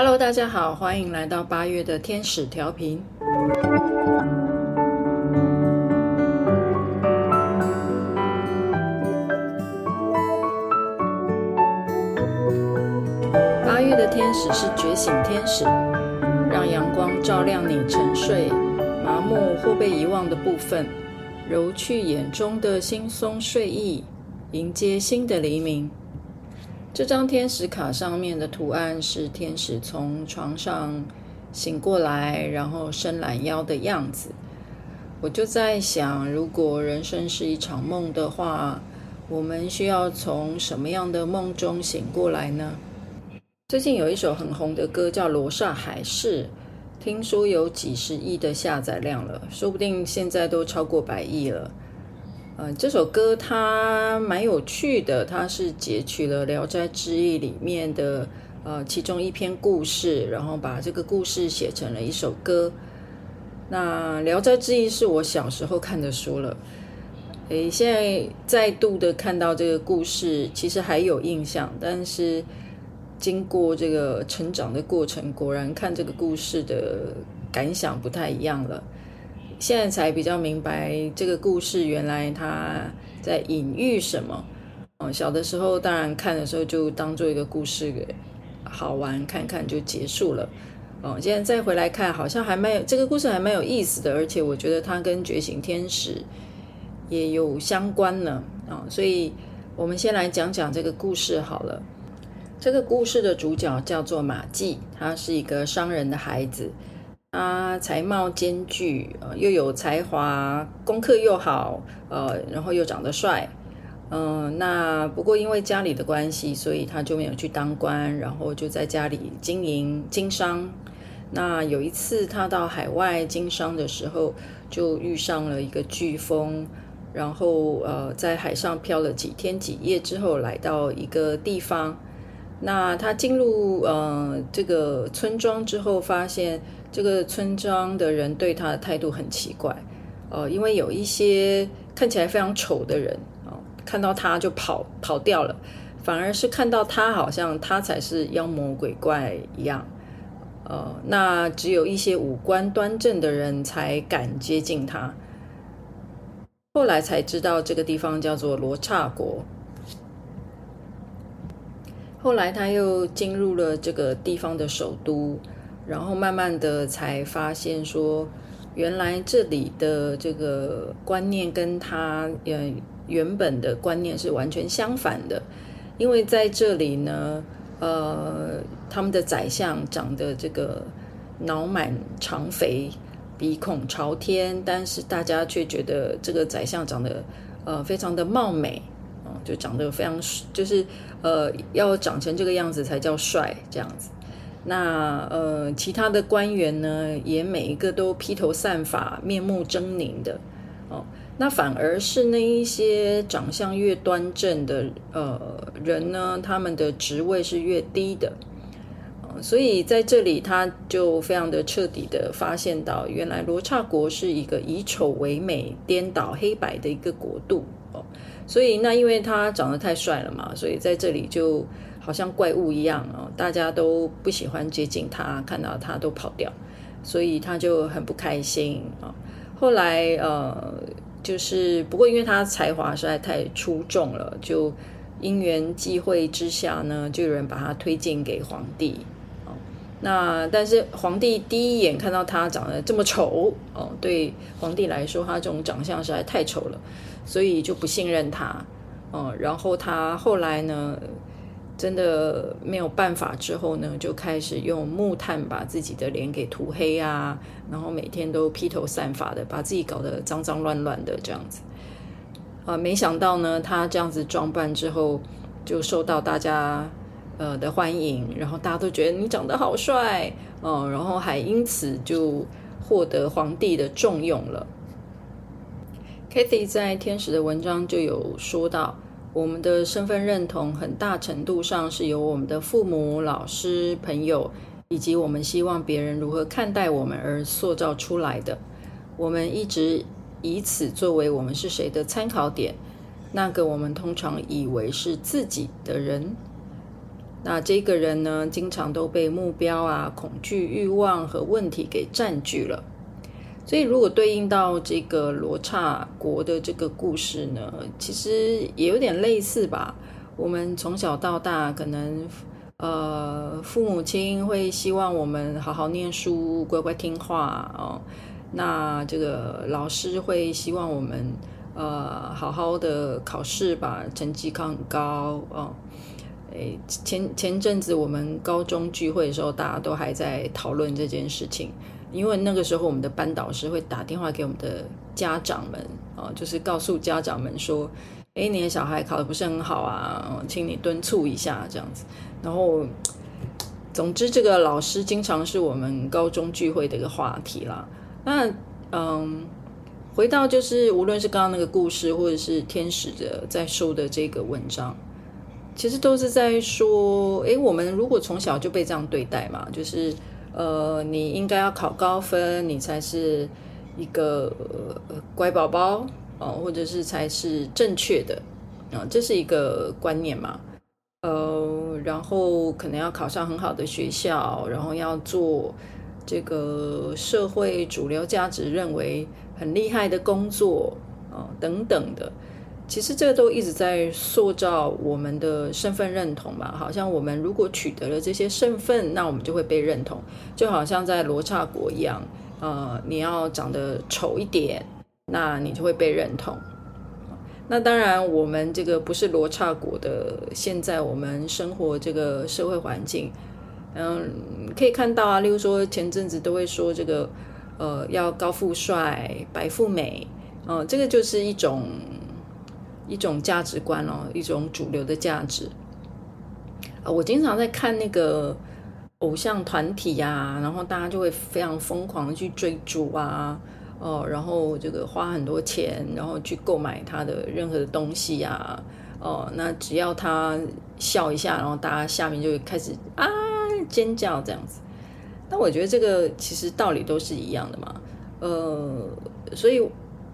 Hello，大家好，欢迎来到八月的天使调频。八月的天使是觉醒天使，让阳光照亮你沉睡、麻木或被遗忘的部分，揉去眼中的惺忪睡意，迎接新的黎明。这张天使卡上面的图案是天使从床上醒过来，然后伸懒腰的样子。我就在想，如果人生是一场梦的话，我们需要从什么样的梦中醒过来呢？最近有一首很红的歌叫《罗刹海市》，听说有几十亿的下载量了，说不定现在都超过百亿了。呃，这首歌它蛮有趣的，它是截取了《聊斋志异》里面的呃其中一篇故事，然后把这个故事写成了一首歌。那《聊斋志异》是我小时候看的书了，诶，现在再度的看到这个故事，其实还有印象，但是经过这个成长的过程，果然看这个故事的感想不太一样了。现在才比较明白这个故事原来他在隐喻什么。嗯，小的时候当然看的时候就当做一个故事给好玩看看就结束了。嗯，现在再回来看，好像还蛮有这个故事还蛮有意思的，而且我觉得它跟觉醒天使也有相关呢。啊，所以我们先来讲讲这个故事好了。这个故事的主角叫做马季，他是一个商人的孩子。他才貌兼具，呃，又有才华，功课又好，呃，然后又长得帅，嗯、那不过因为家里的关系，所以他就没有去当官，然后就在家里经营经商。那有一次他到海外经商的时候，就遇上了一个飓风，然后呃，在海上漂了几天几夜之后，来到一个地方。那他进入呃这个村庄之后，发现。这个村庄的人对他的态度很奇怪，呃，因为有一些看起来非常丑的人啊，呃，看到他就跑跑掉了，反而是看到他好像他才是妖魔鬼怪一样，呃，那只有一些五官端正的人才敢接近他。后来才知道这个地方叫做罗刹国。后来他又进入了这个地方的首都。然后慢慢的才发现说，原来这里的这个观念跟他呃原本的观念是完全相反的，因为在这里呢，呃，他们的宰相长得这个脑满肠肥，鼻孔朝天，但是大家却觉得这个宰相长得呃非常的貌美，就长得非常就是呃要长成这个样子才叫帅这样子。那呃，其他的官员呢，也每一个都披头散发、面目狰狞的哦。那反而是那一些长相越端正的呃人呢，他们的职位是越低的。所以在这里，他就非常的彻底的发现到，原来罗刹国是一个以丑为美、颠倒黑白的一个国度哦。所以那因为他长得太帅了嘛，所以在这里就。好像怪物一样啊，大家都不喜欢接近他，看到他都跑掉，所以他就很不开心啊。后来呃，就是不过因为他才华实在太出众了，就因缘际会之下呢，就有人把他推荐给皇帝。那但是皇帝第一眼看到他长得这么丑哦，对皇帝来说他这种长相实在太丑了，所以就不信任他。嗯，然后他后来呢，真的没有办法之后呢，就开始用木炭把自己的脸给涂黑啊，然后每天都披头散发的，把自己搞得脏脏乱乱的这样子。啊，没想到呢，他这样子装扮之后，就受到大家呃的欢迎，然后大家都觉得你长得好帅，嗯，然后还因此就获得皇帝的重用了。Kathy 在天使的文章就有说到。我们的身份认同很大程度上是由我们的父母、老师、朋友，以及我们希望别人如何看待我们而塑造出来的。我们一直以此作为我们是谁的参考点。那个我们通常以为是自己的人，那这个人呢，经常都被目标啊、恐惧、欲望和问题给占据了。所以，如果对应到这个罗刹国的这个故事呢，其实也有点类似吧。我们从小到大，可能呃，父母亲会希望我们好好念书、乖乖听话哦。那这个老师会希望我们呃，好好的考试，吧成绩考很高哦。诶，前前阵子我们高中聚会的时候，大家都还在讨论这件事情，因为那个时候我们的班导师会打电话给我们的家长们啊，就是告诉家长们说，诶，你的小孩考得不是很好啊，请你敦促一下这样子。然后，总之这个老师经常是我们高中聚会的一个话题啦。那嗯，回到就是无论是刚刚那个故事，或者是天使的在说的这个文章。其实都是在说，诶，我们如果从小就被这样对待嘛，就是，呃，你应该要考高分，你才是一个乖宝宝哦，或者是才是正确的啊，这是一个观念嘛，呃，然后可能要考上很好的学校，然后要做这个社会主流价值认为很厉害的工作啊，等等的。其实这个都一直在塑造我们的身份认同吧，好像我们如果取得了这些身份，那我们就会被认同，就好像在罗刹国一样，呃，你要长得丑一点，那你就会被认同。那当然，我们这个不是罗刹国的，现在我们生活这个社会环境，嗯，可以看到啊，例如说前阵子都会说这个，呃，要高富帅、白富美，嗯、呃，这个就是一种。一种价值观哦，一种主流的价值。啊，我经常在看那个偶像团体呀，然后大家就会非常疯狂的去追逐啊，哦，然后这个花很多钱，然后去购买他的任何的东西呀，哦，那只要他笑一下，然后大家下面就会开始啊尖叫这样子。那我觉得这个其实道理都是一样的嘛，呃，所以。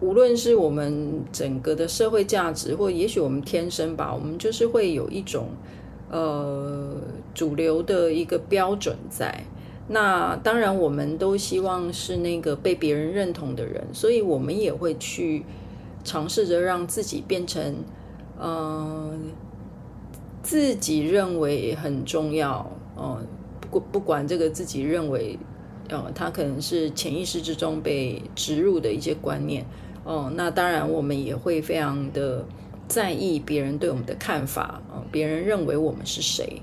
无论是我们整个的社会价值，或也许我们天生吧，我们就是会有一种呃主流的一个标准在。那当然，我们都希望是那个被别人认同的人，所以我们也会去尝试着让自己变成嗯、呃、自己认为很重要哦。不、不管这个自己认为呃，他可能是潜意识之中被植入的一些观念。哦，那当然，我们也会非常的在意别人对我们的看法，哦，别人认为我们是谁，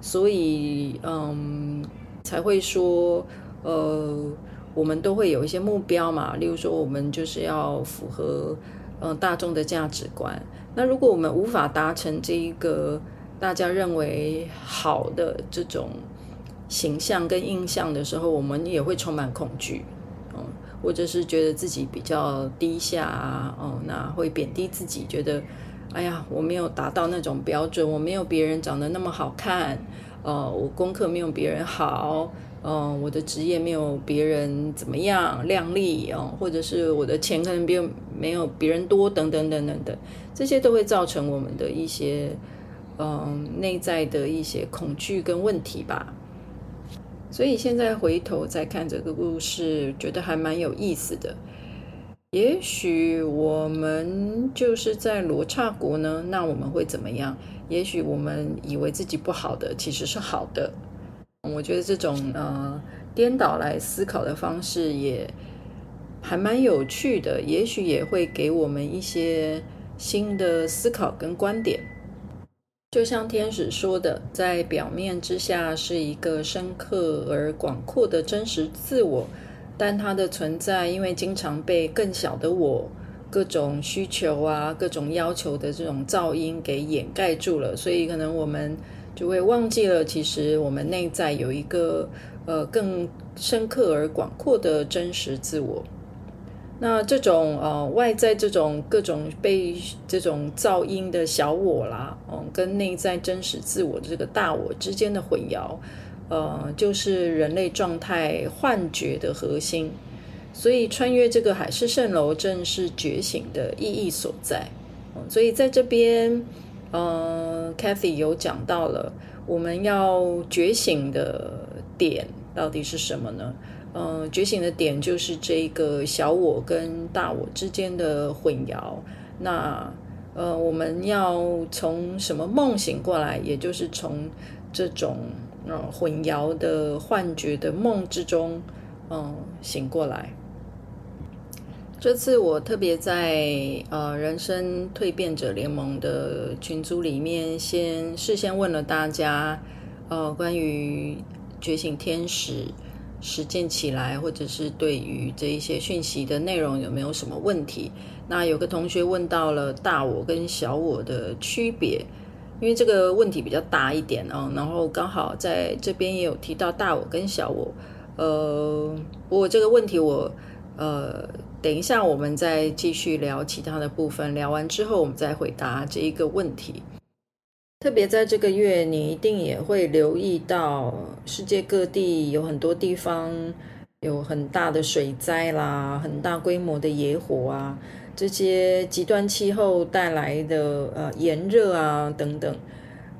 所以，嗯，才会说，呃，我们都会有一些目标嘛，例如说，我们就是要符合，嗯，大众的价值观。那如果我们无法达成这一个大家认为好的这种形象跟印象的时候，我们也会充满恐惧。或者是觉得自己比较低下啊，哦，那会贬低自己，觉得，哎呀，我没有达到那种标准，我没有别人长得那么好看，呃，我功课没有别人好，呃，我的职业没有别人怎么样亮丽哦，或者是我的钱可能比没有别人多，等等等等等，这些都会造成我们的一些，嗯、内在的一些恐惧跟问题吧。所以现在回头再看这个故事，觉得还蛮有意思的。也许我们就是在罗刹国呢，那我们会怎么样？也许我们以为自己不好的，其实是好的。我觉得这种呃颠倒来思考的方式也还蛮有趣的，也许也会给我们一些新的思考跟观点。就像天使说的，在表面之下是一个深刻而广阔的真实自我，但它的存在因为经常被更小的我、各种需求啊、各种要求的这种噪音给掩盖住了，所以可能我们就会忘记了，其实我们内在有一个呃更深刻而广阔的真实自我。那这种呃外在这种各种被这种噪音的小我啦，嗯，跟内在真实自我的这个大我之间的混淆，呃，就是人类状态幻觉的核心。所以穿越这个海市蜃楼，正是觉醒的意义所在。所以在这边，呃，Kathy 有讲到了，我们要觉醒的点到底是什么呢？呃，觉醒的点就是这个小我跟大我之间的混淆。那呃，我们要从什么梦醒过来？也就是从这种呃混淆的幻觉的梦之中，嗯、醒过来。这次我特别在呃人生蜕变者联盟的群组里面，先事先问了大家，呃，关于觉醒天使实践起来，或者是对于这一些讯息的内容有没有什么问题？那有个同学问到了大我跟小我的区别，因为这个问题比较大一点哦，然后刚好在这边也有提到大我跟小我，呃，不过这个问题我呃。等一下，我们再继续聊其他的部分。聊完之后，我们再回答这一个问题。特别在这个月，你一定也会留意到，世界各地有很多地方有很大的水灾啦，很大规模的野火啊，这些极端气候带来的呃炎热啊等等，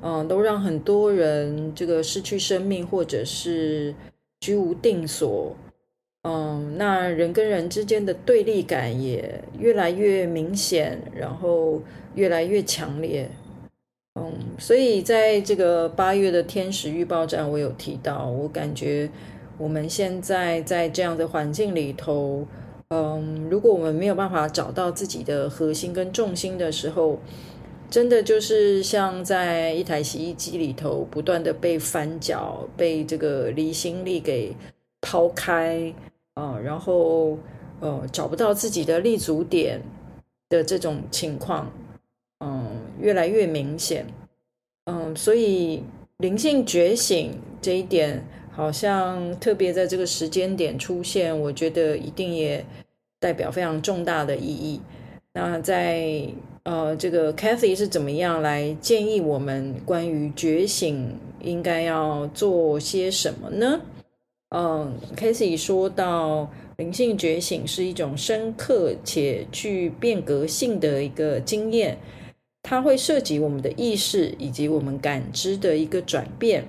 嗯、都让很多人这个失去生命，或者是居无定所。嗯，那人跟人之间的对立感也越来越明显，然后越来越强烈。嗯，所以在这个八月的天使预报站，我有提到，我感觉我们现在在这样的环境里头，嗯，如果我们没有办法找到自己的核心跟重心的时候，真的就是像在一台洗衣机里头，不断的被翻搅，被这个离心力给抛开。啊、然后呃找不到自己的立足点的这种情况，越来越明显，嗯、所以灵性觉醒这一点好像特别在这个时间点出现，我觉得一定也代表非常重大的意义。那在呃这个 Kathy 是怎么样来建议我们关于觉醒应该要做些什么呢？嗯，Casey 说到，灵性觉醒是一种深刻且具变革性的一个经验，它会涉及我们的意识以及我们感知的一个转变。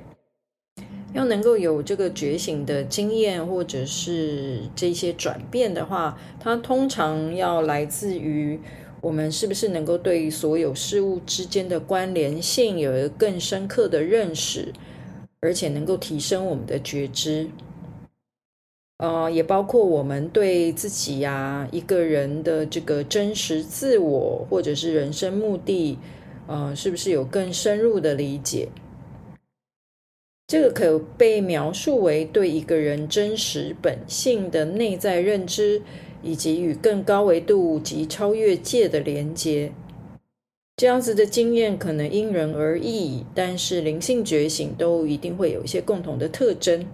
要能够有这个觉醒的经验或者是这些转变的话，它通常要来自于我们是不是能够对所有事物之间的关联性有一个更深刻的认识，而且能够提升我们的觉知。呃，也包括我们对自己呀、一个人的这个真实自我，或者是人生目的，呃，是不是有更深入的理解？这个可被描述为对一个人真实本性的内在认知，以及与更高维度及超越界的连接。这样子的经验可能因人而异，但是灵性觉醒都一定会有一些共同的特征。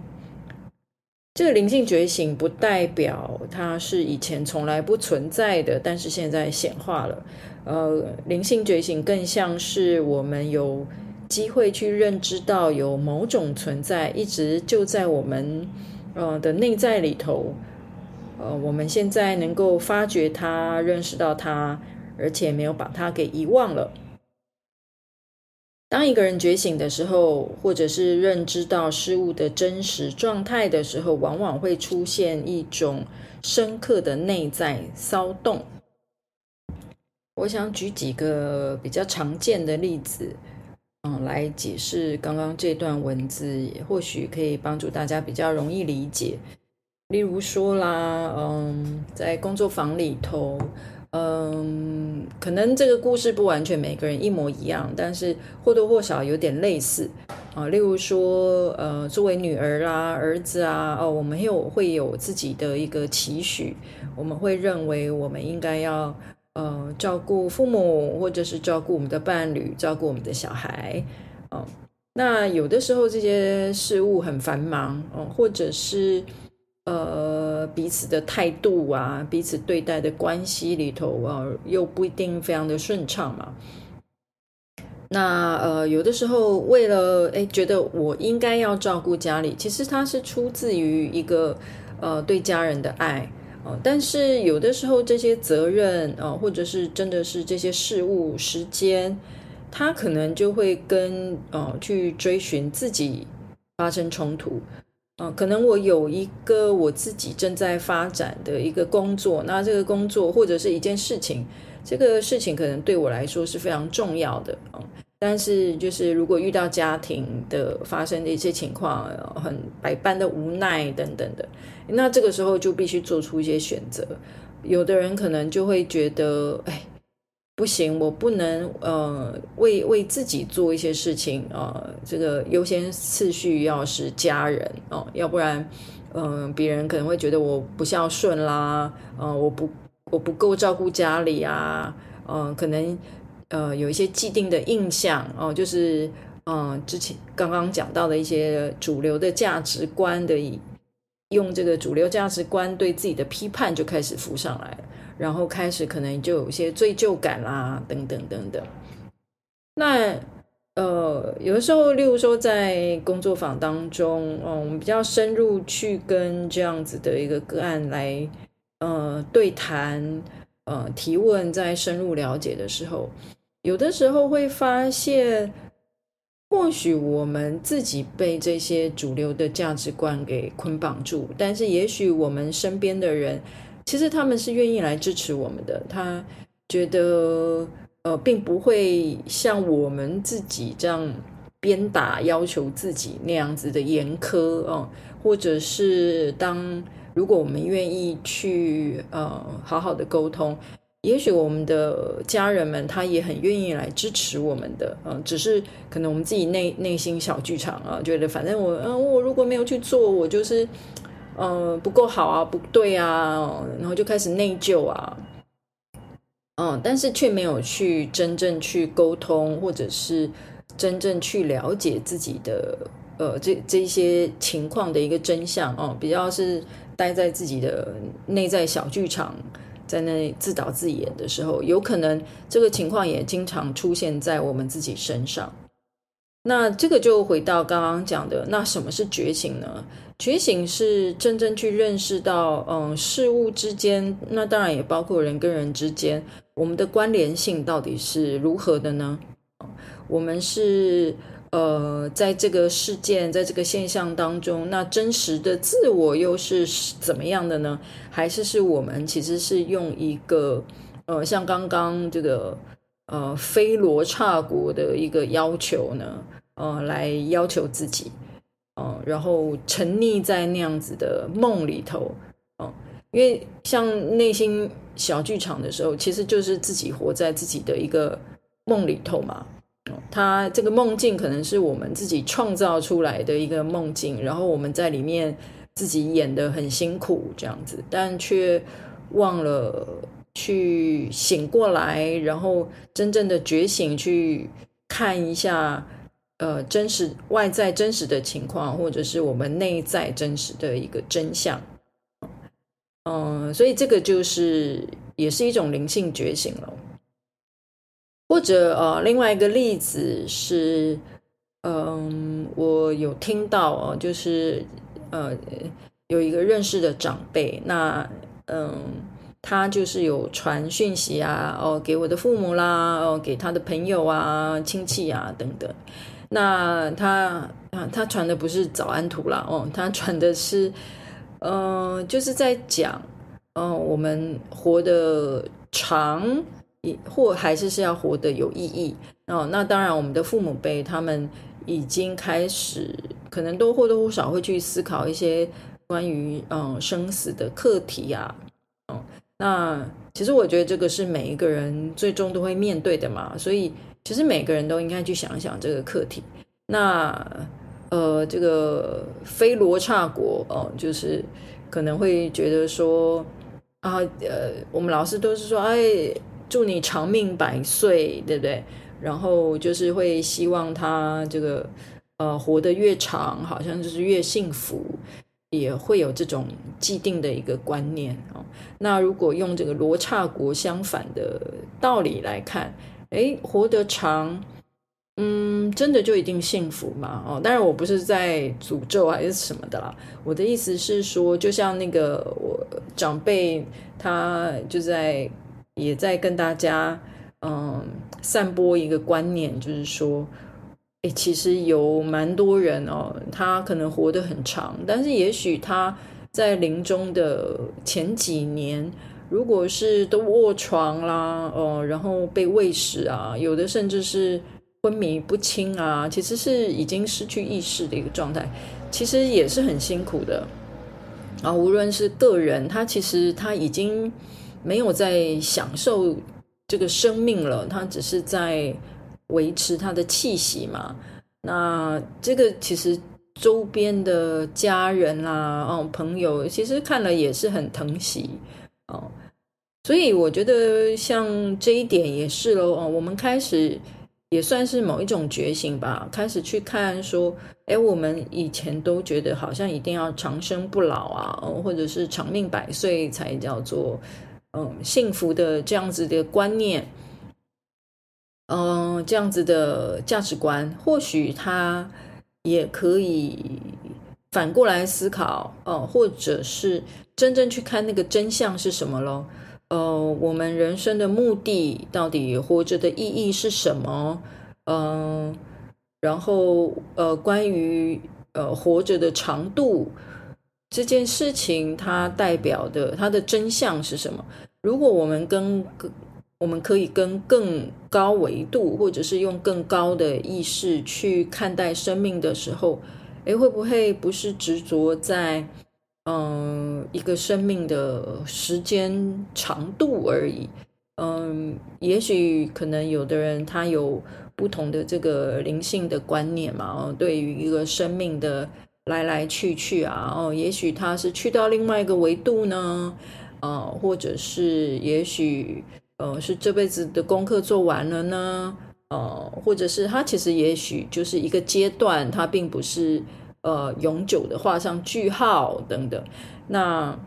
这个灵性觉醒不代表它是以前从来不存在的，但是现在显化了。呃，灵性觉醒更像是我们有机会去认知到有某种存在，一直就在我们呃的内在里头。呃，我们现在能够发觉它、认识到它，而且没有把它给遗忘了。当一个人觉醒的时候，或者是认知到事物的真实状态的时候，往往会出现一种深刻的内在骚动。我想举几个比较常见的例子，嗯，来解释刚刚这段文字，或许可以帮助大家比较容易理解。例如说啦，嗯，在工作坊里头。嗯，可能这个故事不完全每个人一模一样，但是或多或少有点类似啊。例如说，呃，作为女儿啊、儿子啊，哦，我们有会有自己的一个期许，我们会认为我们应该要呃照顾父母，或者是照顾我们的伴侣，照顾我们的小孩。嗯，那有的时候这些事物很繁忙，嗯，或者是。呃，彼此的态度啊，彼此对待的关系里头啊，又不一定非常的顺畅嘛。那呃，有的时候为了诶，觉得我应该要照顾家里，其实它是出自于一个呃对家人的爱哦、但是有的时候这些责任啊、或者是真的是这些事物、时间，他可能就会跟呃去追寻自己发生冲突。嗯，可能我有一个我自己正在发展的一个工作，那这个工作或者是一件事情，这个事情可能对我来说是非常重要的。嗯，但是就是如果遇到家庭的发生的一些情况，很百般的无奈等等的，那这个时候就必须做出一些选择。有的人可能就会觉得，哎。不行，我不能呃为为自己做一些事情啊、呃，这个优先次序要是家人哦、要不然嗯、呃、别人可能会觉得我不孝顺啦，嗯、呃，我不我不够照顾家里啊，嗯、呃，可能呃有一些既定的印象哦、就是嗯、呃、之前刚刚讲到的一些主流的价值观的，用这个主流价值观对自己的批判就开始浮上来了。然后开始可能就有一些罪疚感啦，等等等等。那呃，有的时候，例如说在工作坊当中，嗯，我们比较深入去跟这样子的一个个案来呃对谈，呃提问，在深入了解的时候，有的时候会发现，或许我们自己被这些主流的价值观给捆绑住，但是也许我们身边的人。其实他们是愿意来支持我们的，他觉得呃，并不会像我们自己这样鞭打要求自己那样子的严苛哦，或者是当如果我们愿意去呃好好的沟通，也许我们的家人们他也很愿意来支持我们的，嗯、只是可能我们自己内内心小剧场啊，觉得反正我嗯、我如果没有去做，我就是。嗯，不够好啊，不对啊，然后就开始内疚啊，嗯，但是却没有去真正去沟通，或者是真正去了解自己的呃这这些情况的一个真相哦，比较是待在自己的内在小剧场，在那里自导自演的时候，有可能这个情况也经常出现在我们自己身上。那这个就回到刚刚讲的，那什么是觉醒呢？觉醒是真正去认识到，嗯，事物之间，那当然也包括人跟人之间，我们的关联性到底是如何的呢？我们是呃，在这个事件，在这个现象当中，那真实的自我又是怎么样的呢？还是是我们其实是用一个呃，像刚刚这个呃，非罗刹国的一个要求呢？呃，来要求自己，嗯、呃，然后沉溺在那样子的梦里头，嗯、呃，因为像内心小剧场的时候，其实就是自己活在自己的一个梦里头嘛。呃、他这个梦境可能是我们自己创造出来的一个梦境，然后我们在里面自己演得很辛苦这样子，但却忘了去醒过来，然后真正的觉醒去看一下。呃，真实外在真实的情况，或者是我们内在真实的一个真相，嗯，所以这个就是也是一种灵性觉醒了。或者呃，另外一个例子是，嗯，我有听到哦，就是呃，有一个认识的长辈，那嗯，他就是有传讯息啊，哦，给我的父母啦，哦，给他的朋友啊、亲戚啊等等。那他啊，他传的不是早安图啦，哦，他传的是，嗯、呃，就是在讲，嗯、我们活得长，或还是是要活得有意义哦。那当然，我们的父母辈他们已经开始，可能都或多或少会去思考一些关于嗯、生死的课题、啊，哦，那其实我觉得这个是每一个人最终都会面对的嘛，所以。其实每个人都应该去想一想这个课题。那呃，这个非罗刹国哦，就是可能会觉得说啊，呃，我们老师都是说，哎，祝你长命百岁，对不对？然后就是会希望他这个呃活得越长，好像就是越幸福，也会有这种既定的一个观念哦。那如果用这个罗刹国相反的道理来看。哎，活得长，嗯，真的就一定幸福吗？哦，当然我不是在诅咒还是什么的啦。我的意思是说，就像那个我长辈，他就在也在跟大家嗯散播一个观念，就是说，诶，其实有蛮多人哦，他可能活得很长，但是也许他在临终的前几年，如果是都卧床啦，哦，然后被喂食啊，有的甚至是昏迷不清啊，其实是已经失去意识的一个状态，其实也是很辛苦的。啊，无论是个人，他其实他已经没有在享受这个生命了，他只是在维持他的气息嘛。那这个其实周边的家人啦，哦，朋友，其实看了也是很疼惜哦。所以我觉得像这一点也是喽，哦，我们开始。也算是某一种觉醒吧，开始去看说，哎，我们以前都觉得好像一定要长生不老啊，或者是长命百岁才叫做嗯幸福的这样子的观念，嗯，这样子的价值观，或许它也可以反过来思考，哦，或者是真正去看那个真相是什么咯。呃，我们人生的目的到底活着的意义是什么？嗯、然后呃，关于呃活着的长度这件事情，它代表的它的真相是什么？如果我们跟我们可以跟更高维度，或者是用更高的意识去看待生命的时候，诶，会不会不是执着在？嗯，一个生命的时间长度而已。嗯，也许可能有的人他有不同的这个灵性的观念嘛。哦，对于一个生命的来来去去啊，哦，也许他是去到另外一个维度呢。啊，或者是也许呃是这辈子的功课做完了呢。呃，或者是他其实也许就是一个阶段，他并不是。呃，永久的画上句号等等，那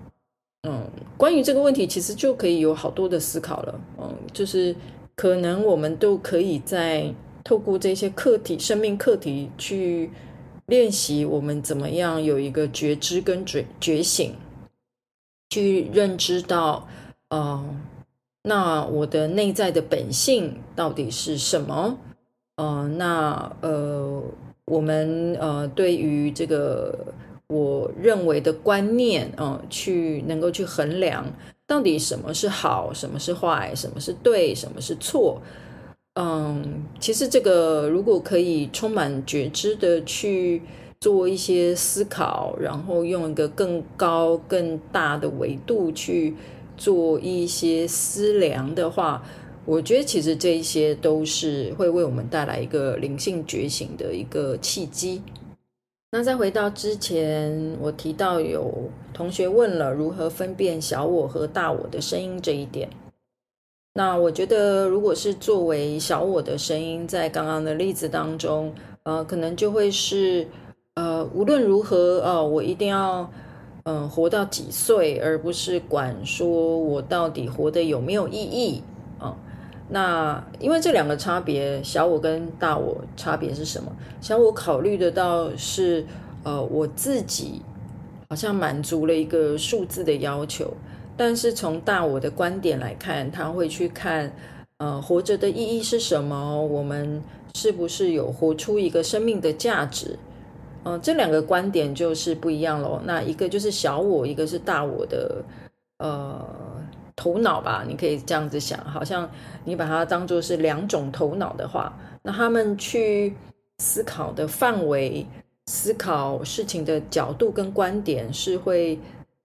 嗯，关于这个问题，其实就可以有好多的思考了。嗯，就是可能我们都可以在透过这些课题、生命课题去练习，我们怎么样有一个觉知跟觉觉醒，去认知到，嗯，那我的内在的本性到底是什么？嗯，那呃。我们呃，对于这个我认为的观念啊、呃，去能够去衡量到底什么是好，什么是坏，什么是对，什么是错。嗯，其实这个如果可以充满觉知的去做一些思考，然后用一个更高、更大的维度去做一些思量的话。我觉得其实这一些都是会为我们带来一个灵性觉醒的一个契机。那再回到之前我提到有同学问了如何分辨小我和大我的声音这一点，那我觉得如果是作为小我的声音，在刚刚的例子当中，呃，可能就会是呃，无论如何，哦，我一定要嗯、活到几岁，而不是管说我到底活得有没有意义。那因为这两个差别，小我跟大我差别是什么？小我考虑得到是，呃，我自己好像满足了一个数字的要求，但是从大我的观点来看，他会去看，呃，活着的意义是什么？我们是不是有活出一个生命的价值？嗯、呃，这两个观点就是不一样喽。那一个就是小我，一个是大我的，呃。头脑吧，你可以这样子想，好像你把它当做是两种头脑的话，那他们去思考的范围、思考事情的角度跟观点是会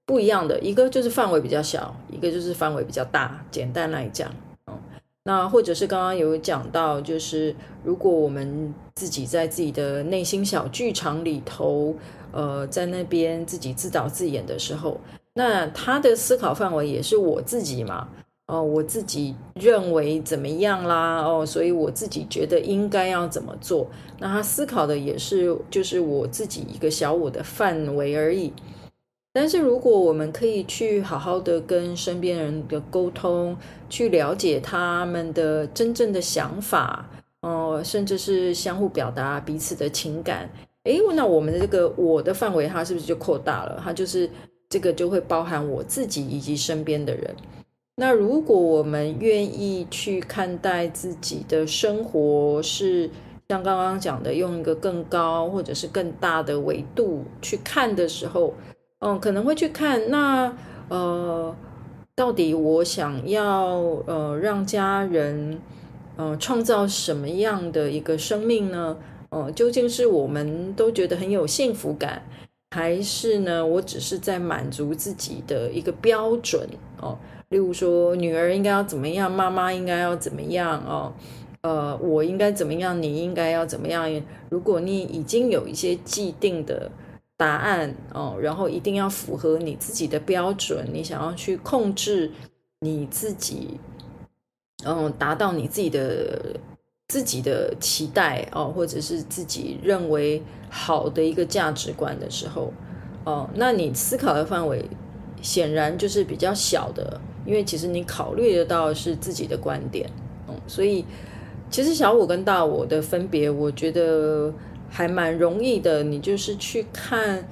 不一样的。一个就是范围比较小，一个就是范围比较大。简单来讲，嗯，那或者是刚刚有讲到，就是如果我们自己在自己的内心小剧场里头，呃，在那边自己自导自演的时候。那他的思考范围也是我自己嘛？哦，我自己认为怎么样啦？哦，所以我自己觉得应该要怎么做？那他思考的也是就是我自己一个小我的范围而已。但是如果我们可以去好好的跟身边人的沟通，去了解他们的真正的想法，哦，甚至是相互表达彼此的情感，诶，那我们的这个我的范围，它是不是就扩大了？它就是。这个就会包含我自己以及身边的人。那如果我们愿意去看待自己的生活，是像刚刚讲的，用一个更高或者是更大的维度去看的时候，嗯，可能会去看那呃，到底我想要呃让家人呃创造什么样的一个生命呢？呃，究竟是我们都觉得很有幸福感，还是呢，我只是在满足自己的一个标准哦？例如说，女儿应该要怎么样，妈妈应该要怎么样哦？呃，我应该怎么样，你应该要怎么样？如果你已经有一些既定的答案哦，然后一定要符合你自己的标准，你想要去控制你自己，嗯，达到你自己的自己的期待哦，或者是自己认为好的一个价值观的时候，哦，那你思考的范围显然就是比较小的。因为其实你考虑得到是自己的观点，嗯，所以其实小我跟大我的分别，我觉得还蛮容易的。你就是去看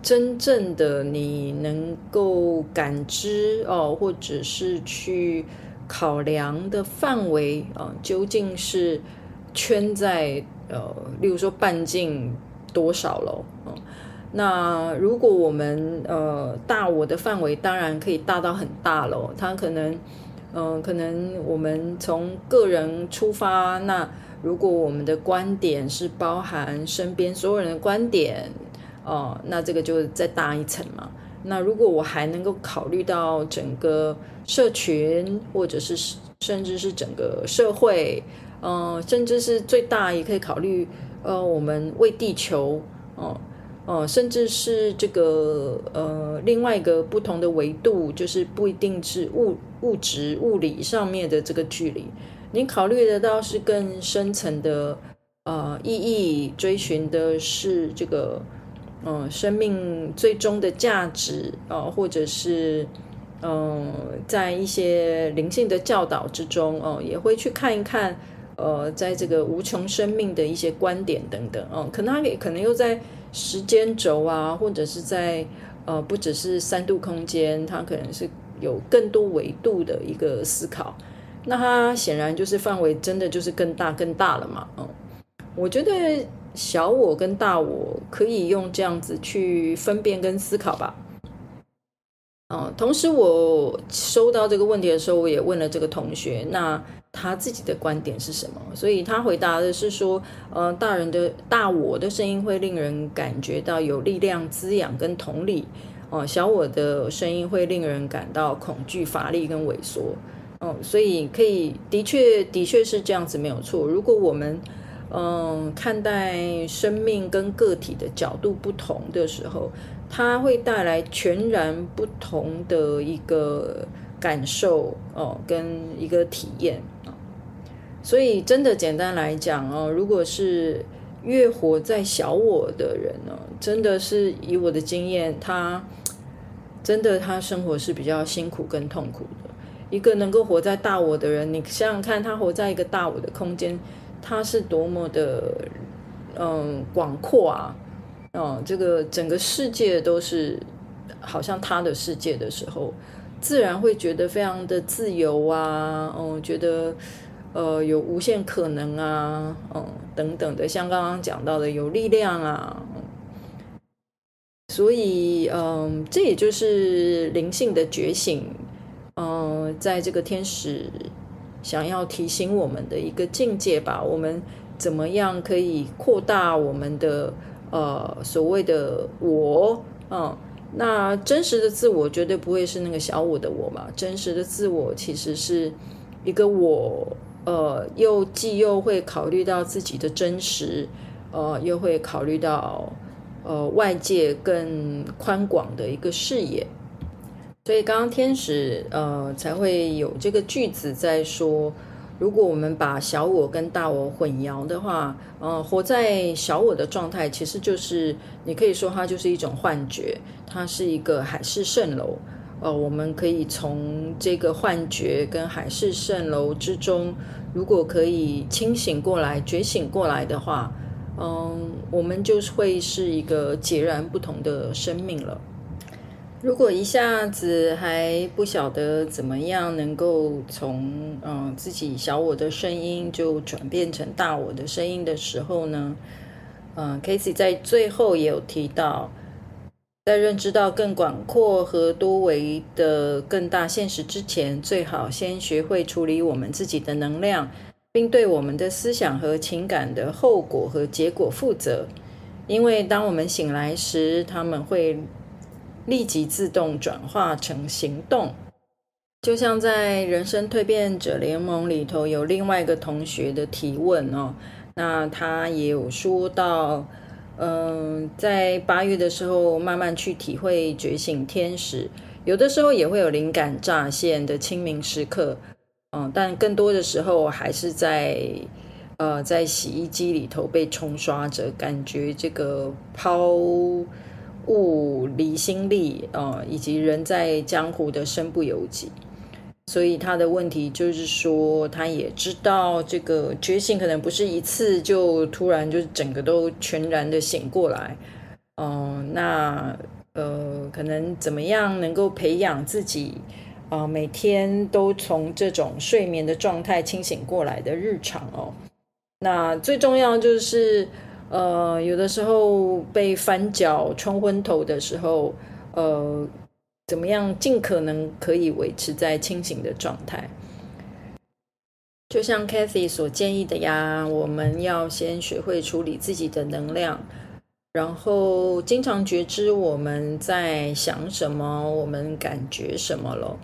真正的你能够感知哦，或者是去考量的范围啊，究竟是圈在呃，例如说半径多少喽，嗯。那如果我们呃大我的范围当然可以大到很大喽，它可能嗯、可能我们从个人出发，那如果我们的观点是包含身边所有人的观点哦、那这个就再大一层嘛。那如果我还能够考虑到整个社群，或者是甚至是整个社会，嗯、呃，甚至是最大也可以考虑呃我们为地球哦。呃哦，甚至是这个呃，另外一个不同的维度，就是不一定是物物质物理上面的这个距离，你考虑得到是更深层的呃意义，追寻的是这个嗯、生命最终的价值啊、或者是嗯、在一些灵性的教导之中哦、也会去看一看呃，在这个无穷生命的一些观点等等哦、可能他也可能又在。时间轴啊，或者是在呃，不只是三度空间，它可能是有更多维度的一个思考。那它显然就是范围真的就是更大更大了嘛？嗯，我觉得小我跟大我可以用这样子去分辨跟思考吧。嗯，同时我收到这个问题的时候，我也问了这个同学，那。他自己的观点是什么？所以他回答的是说，呃，大人的大我的声音会令人感觉到有力量滋养跟同理，哦、小我的声音会令人感到恐惧乏力跟萎缩，哦、所以可以的确的确是这样子没有错。如果我们嗯、看待生命跟个体的角度不同的时候，它会带来全然不同的一个。感受哦，跟一个体验，所以真的简单来讲哦，如果是越活在小我的人呢，真的是以我的经验，他真的他生活是比较辛苦跟痛苦的。一个能够活在大我的人，你想想看，他活在一个大我的空间，他是多么的嗯广阔啊，嗯，这个整个世界都是好像他的世界的时候。自然会觉得非常的自由啊，嗯，觉得呃有无限可能啊，嗯，等等的，像刚刚讲到的有力量啊，所以嗯，这也就是灵性的觉醒，嗯，在这个天使想要提醒我们的一个境界吧，我们怎么样可以扩大我们的呃所谓的我，嗯。那真实的自我绝对不会是那个小我的我嘛？真实的自我其实是一个我，呃，又既又会考虑到自己的真实，呃，又会考虑到呃外界更宽广的一个视野。所以刚刚天使呃才会有这个句子在说。如果我们把小我跟大我混淆的话，呃，活在小我的状态，其实就是你可以说它就是一种幻觉，它是一个海市蜃楼。呃，我们可以从这个幻觉跟海市蜃楼之中，如果可以清醒过来、觉醒过来的话，嗯，我们就会是一个截然不同的生命了。如果一下子还不晓得怎么样能够从嗯自己小我的声音就转变成大我的声音的时候呢，嗯，Casey 在最后也有提到，在认知到更广阔和多维的更大现实之前，最好先学会处理我们自己的能量，并对我们的思想和情感的后果和结果负责。因为当我们醒来时，他们会。立即自动转化成行动，就像在人生蜕变者联盟里头有另外一个同学的提问哦，那他也有说到，嗯，在八月的时候慢慢去体会觉醒天使，有的时候也会有灵感乍现的清明时刻，嗯，但更多的时候还是在呃在洗衣机里头被冲刷着，感觉这个抛。物离心力、以及人在江湖的身不由己，所以他的问题就是说，他也知道这个觉醒可能不是一次就突然就整个都全然的醒过来，嗯、那呃，可能怎么样能够培养自己啊、每天都从这种睡眠的状态清醒过来的日常哦，那最重要就是。呃，有的时候被翻脚、冲昏头的时候，呃，怎么样尽可能可以维持在清醒的状态？就像 Kathy 所建议的呀，我们要先学会处理自己的能量，然后经常觉知我们在想什么，我们感觉什么了，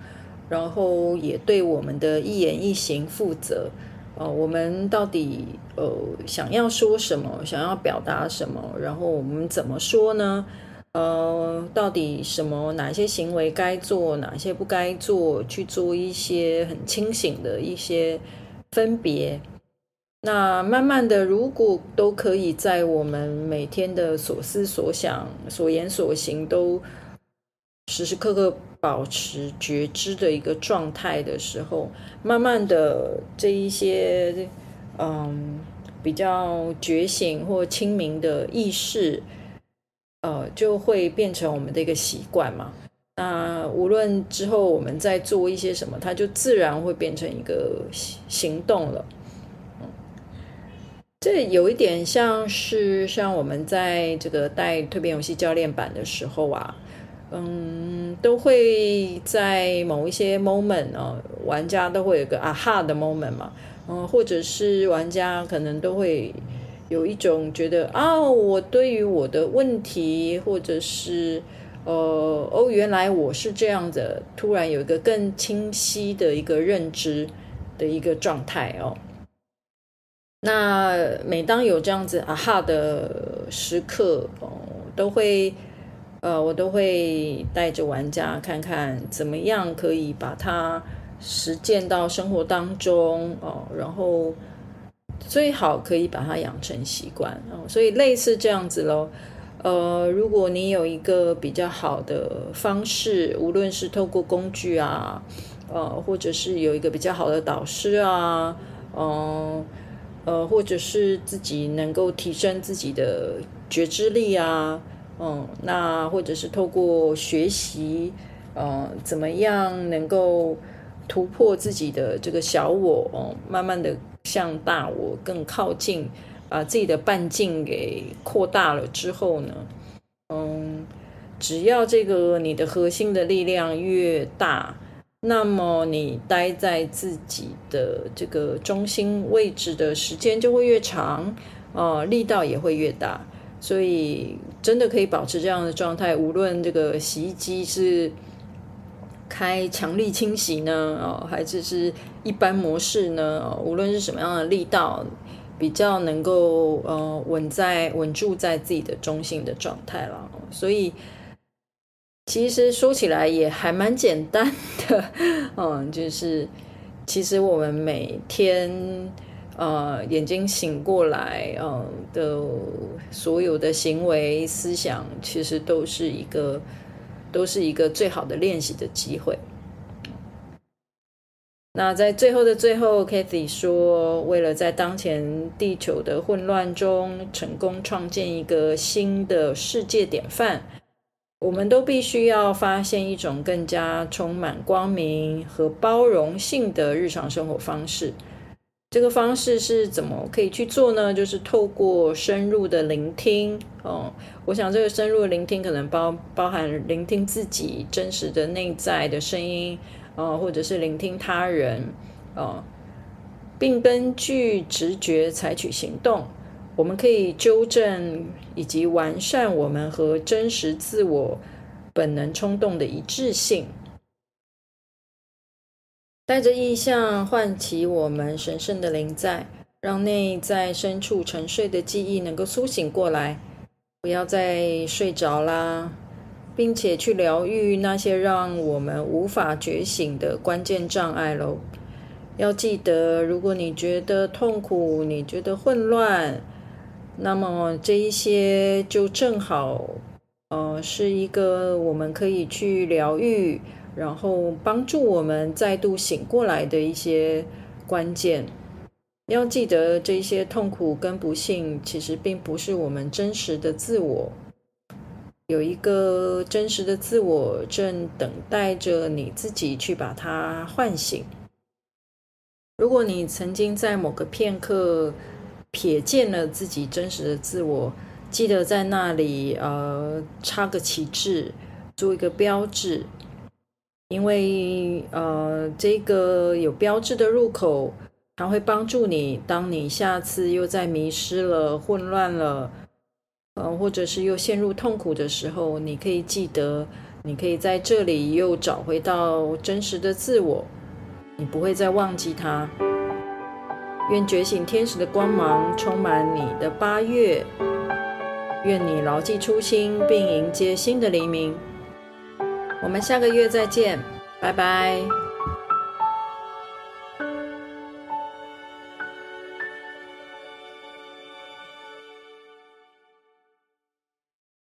然后也对我们的一言一行负责。呃，我们到底呃想要说什么？想要表达什么？然后我们怎么说呢？呃，到底什么？哪些行为该做？哪些不该做？去做一些很清醒的一些分别。那慢慢的，如果都可以在我们每天的所思所想、所言所行都时时刻刻。保持觉知的一个状态的时候，慢慢的这一些嗯比较觉醒或清明的意识，呃，就会变成我们的一个习惯嘛。那无论之后我们在做一些什么，它就自然会变成一个行动了。嗯，这有一点像是像我们在这个带蜕变游戏教练版的时候啊。嗯，都会在某一些 moment 啊，玩家都会有个啊哈的 moment 嘛，嗯，或者是玩家可能都会有一种觉得啊，我对于我的问题，或者是呃，哦，原来我是这样的，突然有一个更清晰的一个认知的一个状态哦。那每当有这样子啊哈的时刻哦，都会。呃，我都会带着玩家看看怎么样可以把它实践到生活当中哦，然后最好可以把它养成习惯哦。所以类似这样子咯。呃，如果你有一个比较好的方式，无论是透过工具啊，呃，或者是有一个比较好的导师啊，嗯，呃，或者是自己能够提升自己的觉知力啊。嗯，那或者是透过学习，呃，怎么样能够突破自己的这个小我，哦，慢慢的向大我更靠近，把自己的半径给扩大了之后呢，嗯，只要这个你的核心的力量越大，那么你待在自己的这个中心位置的时间就会越长，呃，力道也会越大。所以，真的可以保持这样的状态，无论这个洗衣机是开强力清洗呢，哦，还是是一般模式呢，哦，无论是什么样的力道，比较能够呃稳在稳住在自己的中性的状态了。所以，其实说起来也还蛮简单的，嗯，就是其实我们每天。呃，眼睛醒过来，呃的所有的行为、思想，其实都是一个，都是一个最好的练习的机会。那在最后的最后，Kathy 说，为了在当前地球的混乱中成功创建一个新的世界典范，我们都必须要发现一种更加充满光明和包容性的日常生活方式。这个方式是怎么可以去做呢？就是透过深入的聆听哦。我想这个深入的聆听可能包包含聆听自己真实的内在的声音，哦，或者是聆听他人，哦，并根据直觉采取行动。我们可以纠正以及完善我们和真实自我本能冲动的一致性。带着意象，唤起我们神圣的灵在，让内在深处沉睡的记忆能够苏醒过来，不要再睡着啦，并且去疗愈那些让我们无法觉醒的关键障碍喽。要记得，如果你觉得痛苦，你觉得混乱，那么这一些就正好，呃，是一个我们可以去疗愈。然后帮助我们再度醒过来的一些关键，要记得这些痛苦跟不幸其实并不是我们真实的自我，有一个真实的自我正等待着你自己去把它唤醒。如果你曾经在某个片刻瞥见了自己真实的自我，记得在那里呃插个旗帜，做一个标志。因为呃，这个有标志的入口，它会帮助你。当你下次又再迷失了、混乱了，呃，或者是又陷入痛苦的时候，你可以记得，你可以在这里又找回到真实的自我，你不会再忘记它。愿觉醒天使的光芒充满你的八月，愿你牢记初心，并迎接新的黎明。我们下个月再见，拜拜。